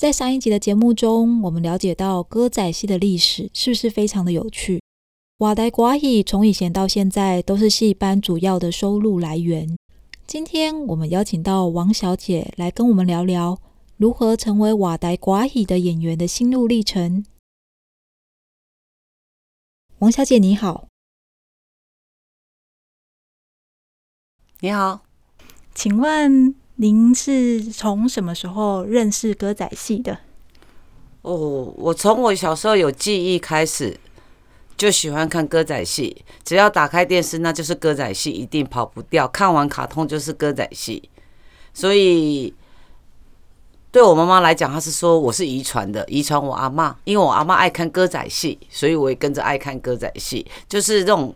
在上一集的节目中，我们了解到歌仔戏的历史是不是非常的有趣？外台歌仔从以前到现在都是戏班主要的收入来源。今天我们邀请到王小姐来跟我们聊聊如何成为外台歌仔的演员的心路历程。王小姐你好，你好，请问？您是从什么时候认识歌仔戏的？哦，我从我小时候有记忆开始，就喜欢看歌仔戏。只要打开电视，那就是歌仔戏，一定跑不掉。看完卡通就是歌仔戏，所以对我妈妈来讲，她是说我是遗传的，遗传我阿嬷，因为我阿嬷爱看歌仔戏，所以我也跟着爱看歌仔戏，就是这种。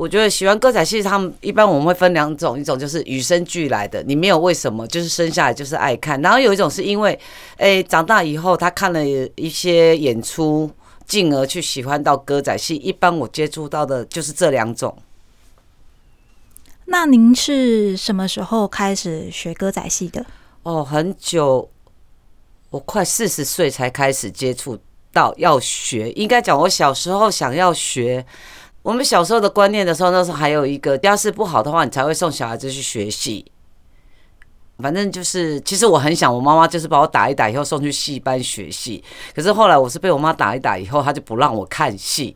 我觉得喜欢歌仔戏，他们一般我们会分两种，一种就是与生俱来的，你没有为什么，就是生下来就是爱看；然后有一种是因为，哎，长大以后他看了一些演出，进而去喜欢到歌仔戏。一般我接触到的就是这两种。那您是什么时候开始学歌仔戏的？哦，很久，我快四十岁才开始接触到要学。应该讲，我小时候想要学。我们小时候的观念的时候，那时候还有一个家世不好的话，你才会送小孩子去学戏。反正就是，其实我很想，我妈妈就是把我打一打以后送去戏班学戏。可是后来我是被我妈打一打以后，她就不让我看戏，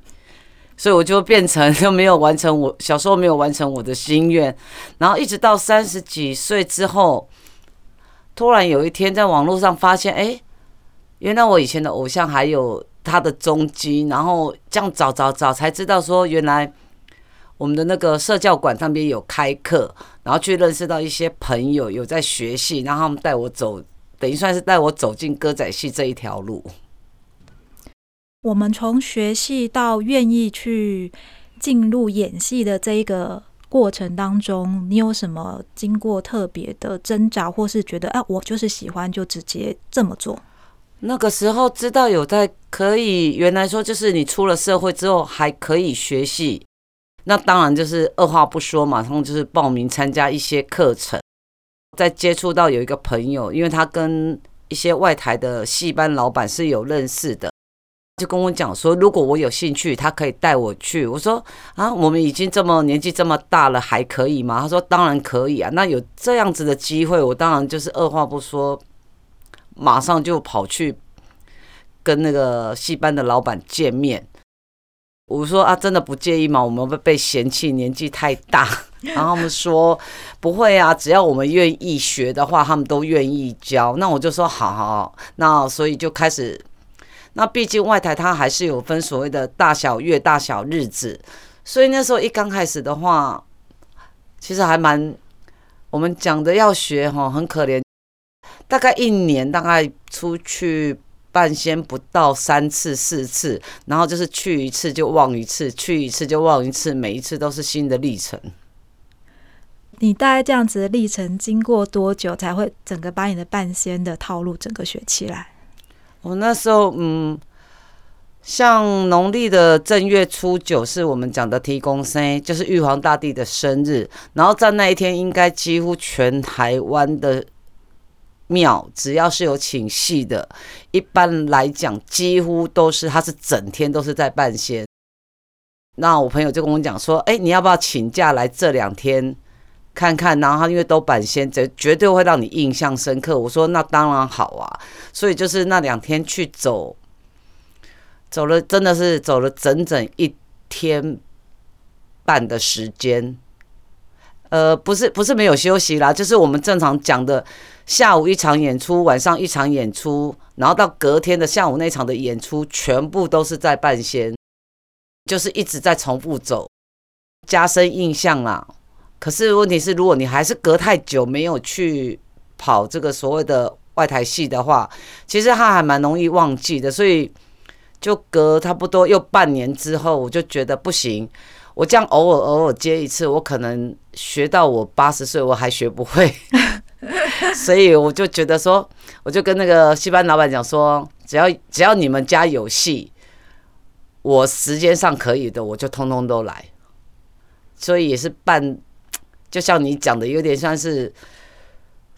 所以我就变成就没有完成我小时候没有完成我的心愿。然后一直到三十几岁之后，突然有一天在网络上发现，哎，原来我以前的偶像还有。他的踪迹，然后这样找找找，才知道说原来我们的那个社教馆上边有开课，然后去认识到一些朋友有在学戏，然后他们带我走，等于算是带我走进歌仔戏这一条路。我们从学戏到愿意去进入演戏的这一个过程当中，你有什么经过特别的挣扎，或是觉得啊，我就是喜欢，就直接这么做？那个时候知道有在可以，原来说就是你出了社会之后还可以学戏，那当然就是二话不说，马上就是报名参加一些课程。在接触到有一个朋友，因为他跟一些外台的戏班老板是有认识的，就跟我讲说，如果我有兴趣，他可以带我去。我说啊，我们已经这么年纪这么大了，还可以吗？他说当然可以啊。那有这样子的机会，我当然就是二话不说。马上就跑去跟那个戏班的老板见面。我说啊，真的不介意吗？我们会被嫌弃年纪太大。然后他们说不会啊，只要我们愿意学的话，他们都愿意教。那我就说好好。那所以就开始。那毕竟外台它还是有分所谓的大小月、大小日子，所以那时候一刚开始的话，其实还蛮我们讲的要学哈，很可怜。大概一年，大概出去半仙不到三次四次，然后就是去一次就忘一次，去一次就忘一次，每一次都是新的历程。你大概这样子的历程经过多久才会整个把你的半仙的套路整个学起来？我那时候，嗯，像农历的正月初九是我们讲的提公生，就是玉皇大帝的生日，然后在那一天，应该几乎全台湾的。庙只要是有请戏的，一般来讲几乎都是，他是整天都是在半仙。那我朋友就跟我讲说：“哎，你要不要请假来这两天看看？然后他因为都半仙，绝绝对会让你印象深刻。”我说：“那当然好啊。”所以就是那两天去走，走了真的是走了整整一天半的时间。呃，不是不是没有休息啦，就是我们正常讲的。下午一场演出，晚上一场演出，然后到隔天的下午那场的演出，全部都是在半仙，就是一直在重复走，加深印象啦。可是问题是，如果你还是隔太久没有去跑这个所谓的外台戏的话，其实他还蛮容易忘记的。所以就隔差不多又半年之后，我就觉得不行，我这样偶尔偶尔接一次，我可能学到我八十岁我还学不会。所以我就觉得说，我就跟那个戏班老板讲说，只要只要你们家有戏，我时间上可以的，我就通通都来。所以也是办，就像你讲的，有点像是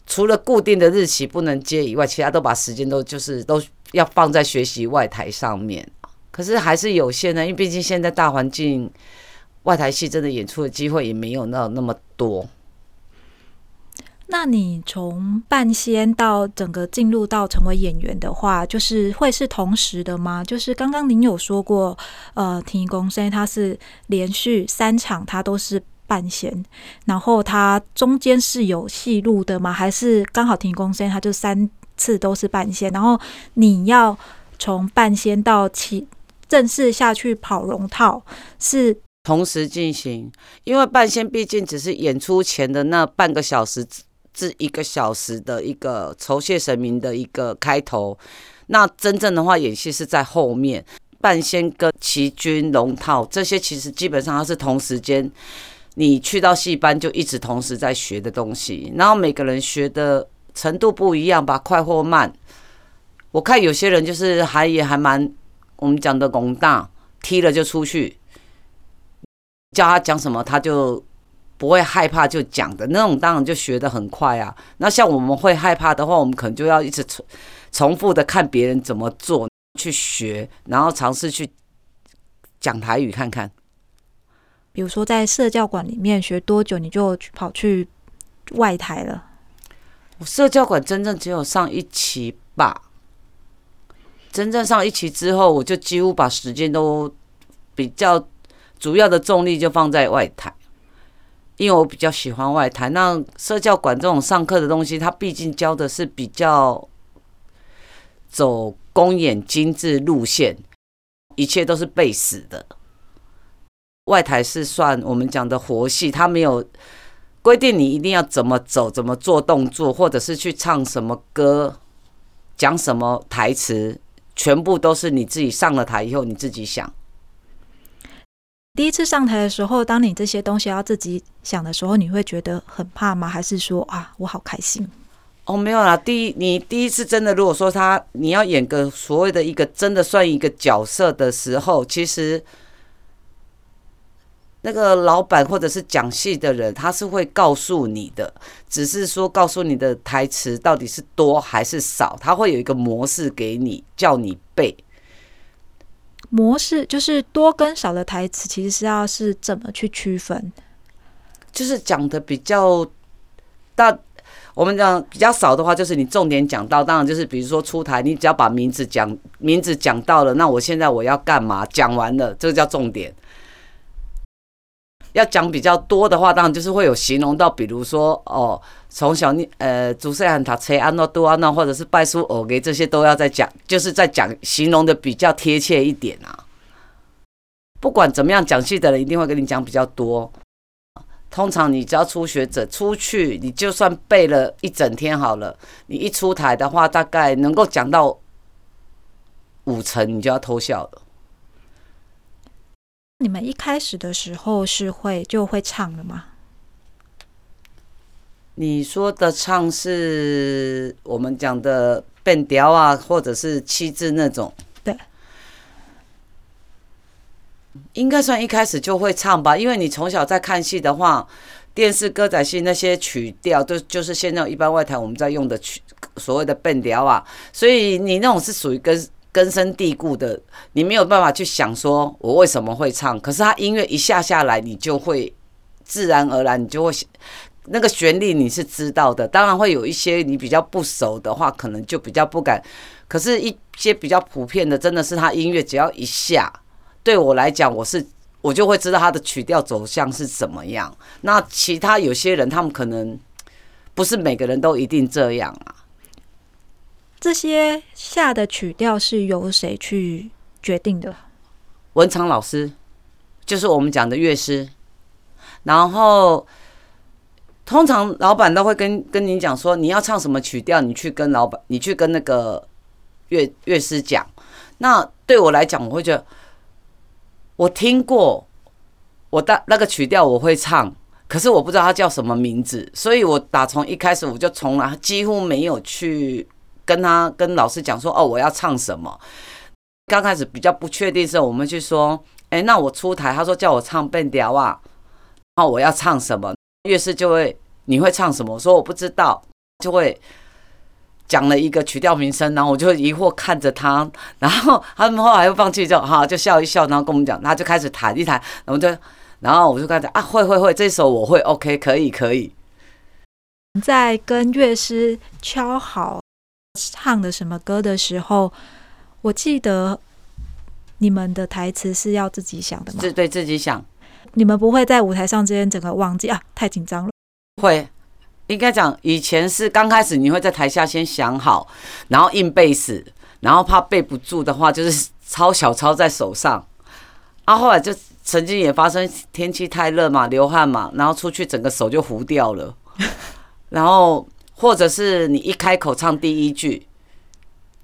除了固定的日期不能接以外，其他都把时间都就是都要放在学习外台上面。可是还是有限的，因为毕竟现在大环境，外台戏真的演出的机会也没有那那么多。那你从半仙到整个进入到成为演员的话，就是会是同时的吗？就是刚刚您有说过，呃，天公生他是连续三场他都是半仙，然后他中间是有戏路的吗？还是刚好天公生他就三次都是半仙，然后你要从半仙到起正式下去跑龙套是同时进行？因为半仙毕竟只是演出前的那半个小时。至一个小时的一个酬谢神明的一个开头，那真正的话演戏是在后面。半仙跟齐军龙套这些其实基本上它是同时间，你去到戏班就一直同时在学的东西，然后每个人学的程度不一样吧，快或慢。我看有些人就是还也还蛮我们讲的拱大，踢了就出去，叫他讲什么他就。不会害怕就讲的那种，当然就学得很快啊。那像我们会害怕的话，我们可能就要一直重重复的看别人怎么做，去学，然后尝试去讲台语看看。比如说在社教馆里面学多久，你就跑去外台了？我社教馆真正只有上一期吧。真正上一期之后，我就几乎把时间都比较主要的重力就放在外台。因为我比较喜欢外台，那社教馆这种上课的东西，它毕竟教的是比较走公演精致路线，一切都是背死的。外台是算我们讲的活戏，它没有规定你一定要怎么走、怎么做动作，或者是去唱什么歌、讲什么台词，全部都是你自己上了台以后你自己想。第一次上台的时候，当你这些东西要自己想的时候，你会觉得很怕吗？还是说啊，我好开心？哦，没有啦。第一，你第一次真的，如果说他你要演个所谓的一个真的算一个角色的时候，其实那个老板或者是讲戏的人，他是会告诉你的，只是说告诉你的台词到底是多还是少，他会有一个模式给你，叫你背。模式就是多跟少的台词，其实是要是怎么去区分？就是讲的比较大，我们讲比较少的话，就是你重点讲到，当然就是比如说出台，你只要把名字讲名字讲到了，那我现在我要干嘛？讲完了，这个叫重点。要讲比较多的话，当然就是会有形容到，比如说哦，从小你呃，祖师爷他车安诺多安诺，或者是拜书偶给这些都要再讲，就是在讲形容的比较贴切一点啊。不管怎么样，讲戏的人一定会跟你讲比较多。通常你只要初学者出去，你就算背了一整天好了，你一出台的话，大概能够讲到五成，你就要偷笑了。你们一开始的时候是会就会唱的吗？你说的唱是我们讲的变调啊，或者是七字那种？对，应该算一开始就会唱吧。因为你从小在看戏的话，电视歌仔戏那些曲调都就是现在一般外台我们在用的曲，所谓的变调啊，所以你那种是属于跟。根深蒂固的，你没有办法去想说我为什么会唱，可是他音乐一下下来，你就会自然而然，你就会那个旋律你是知道的。当然会有一些你比较不熟的话，可能就比较不敢。可是，一些比较普遍的，真的是他音乐只要一下，对我来讲，我是我就会知道他的曲调走向是怎么样。那其他有些人，他们可能不是每个人都一定这样啊。这些下的曲调是由谁去决定的？文昌老师，就是我们讲的乐师。然后通常老板都会跟跟你讲说，你要唱什么曲调，你去跟老板，你去跟那个乐乐师讲。那对我来讲，我会觉得我听过，我的那个曲调我会唱，可是我不知道它叫什么名字，所以我打从一开始我就从来几乎没有去。跟他跟老师讲说哦，我要唱什么？刚开始比较不确定的时候，我们去说，哎，那我出台，他说叫我唱变调啊，然后我要唱什么？乐师就会，你会唱什么？我说我不知道。就会讲了一个曲调名称，然后我就疑惑看着他，然后他们后来又放弃，就好就笑一笑，然后跟我们讲，他就开始弹一弹，然后就然后我就跟他讲啊，会会会，这首我会，OK，可以可以。在跟乐师敲好唱的什么歌的时候，我记得你们的台词是要自己想的吗？是对自己想。你们不会在舞台上之间整个忘记啊？太紧张了。会，应该讲以前是刚开始你会在台下先想好，然后硬背死，然后怕背不住的话，就是抄小抄在手上。啊，后来就曾经也发生天气太热嘛，流汗嘛，然后出去整个手就糊掉了。然后，或者是你一开口唱第一句，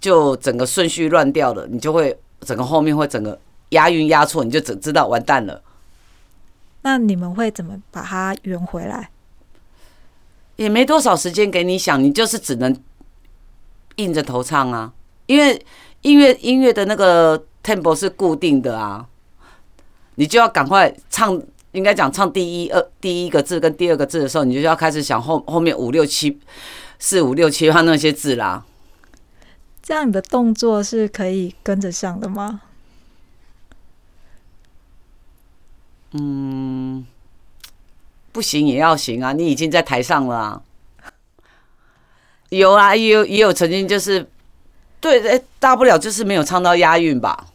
就整个顺序乱掉了，你就会整个后面会整个押韵押错，你就只知道完蛋了。那你们会怎么把它圆回来？也没多少时间给你想，你就是只能硬着头唱啊，因为音乐音乐的那个 tempo 是固定的啊，你就要赶快唱。应该讲唱第一二第一个字跟第二个字的时候，你就要开始想后后面五六七四五六七八那些字啦。这样你的动作是可以跟着上的吗？嗯，不行也要行啊！你已经在台上了啊。有啊，也有也有曾经就是，对，哎，大不了就是没有唱到押韵吧。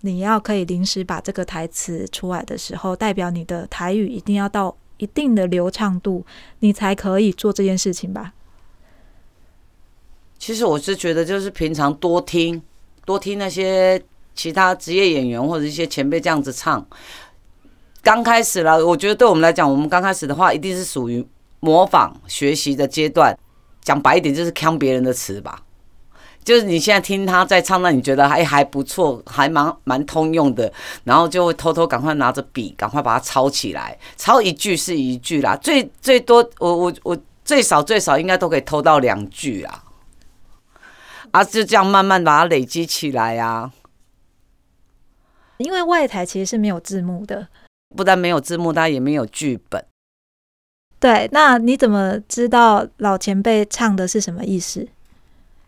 你要可以临时把这个台词出来的时候，代表你的台语一定要到一定的流畅度，你才可以做这件事情吧？其实我是觉得，就是平常多听，多听那些其他职业演员或者一些前辈这样子唱。刚开始了，我觉得对我们来讲，我们刚开始的话，一定是属于模仿学习的阶段。讲白一点，就是看别人的词吧。就是你现在听他在唱，那你觉得还还不错，还蛮蛮通用的，然后就会偷偷赶快拿着笔，赶快把它抄起来，抄一句是一句啦，最最多我我我最少最少应该都可以偷到两句啊，啊就这样慢慢把它累积起来啊。因为外台其实是没有字幕的，不但没有字幕，它也没有剧本。对，那你怎么知道老前辈唱的是什么意思？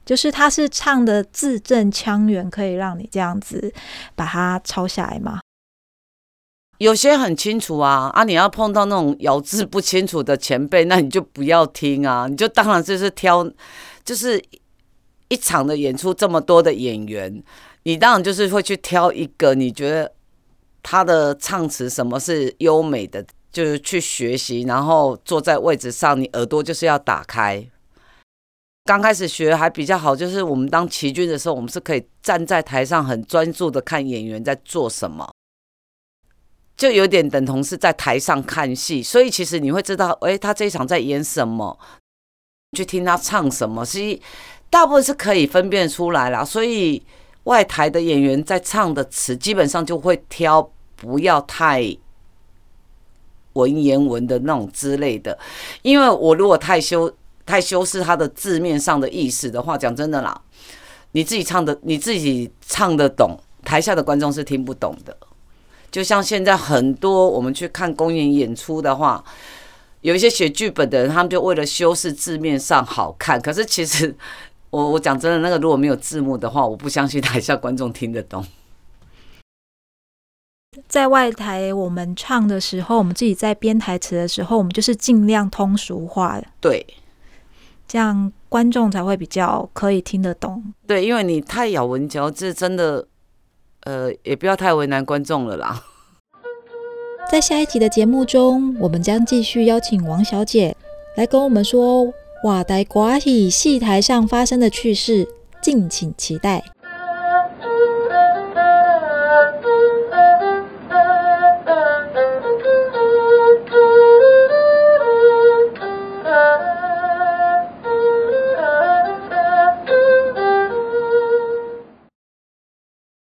就是他是唱的字正腔圆，可以让你这样子把它抄下来吗？有些很清楚啊啊！你要碰到那种咬字不清楚的前辈，那你就不要听啊！你就当然就是挑，就是一场的演出这么多的演员，你当然就是会去挑一个你觉得他的唱词什么是优美的，就是去学习，然后坐在位置上，你耳朵就是要打开。刚开始学还比较好，就是我们当旗军的时候，我们是可以站在台上很专注的看演员在做什么，就有点等同是在台上看戏。所以其实你会知道，哎，他这一场在演什么，去听他唱什么，所以大部分是可以分辨出来啦。所以外台的演员在唱的词，基本上就会挑不要太文言文的那种之类的，因为我如果太羞。太修饰他的字面上的意思的话，讲真的啦，你自己唱的，你自己唱得懂，台下的观众是听不懂的。就像现在很多我们去看公演演出的话，有一些写剧本的人，他们就为了修饰字面上好看，可是其实我我讲真的，那个如果没有字幕的话，我不相信台下观众听得懂。在外台我们唱的时候，我们自己在编台词的时候，我们就是尽量通俗化的。对。这样观众才会比较可以听得懂。对，因为你太咬文嚼字，真的，呃，也不要太为难观众了啦。在下一集的节目中，我们将继续邀请王小姐来跟我们说瓦台瓜戏戏台上发生的趣事，敬请期待。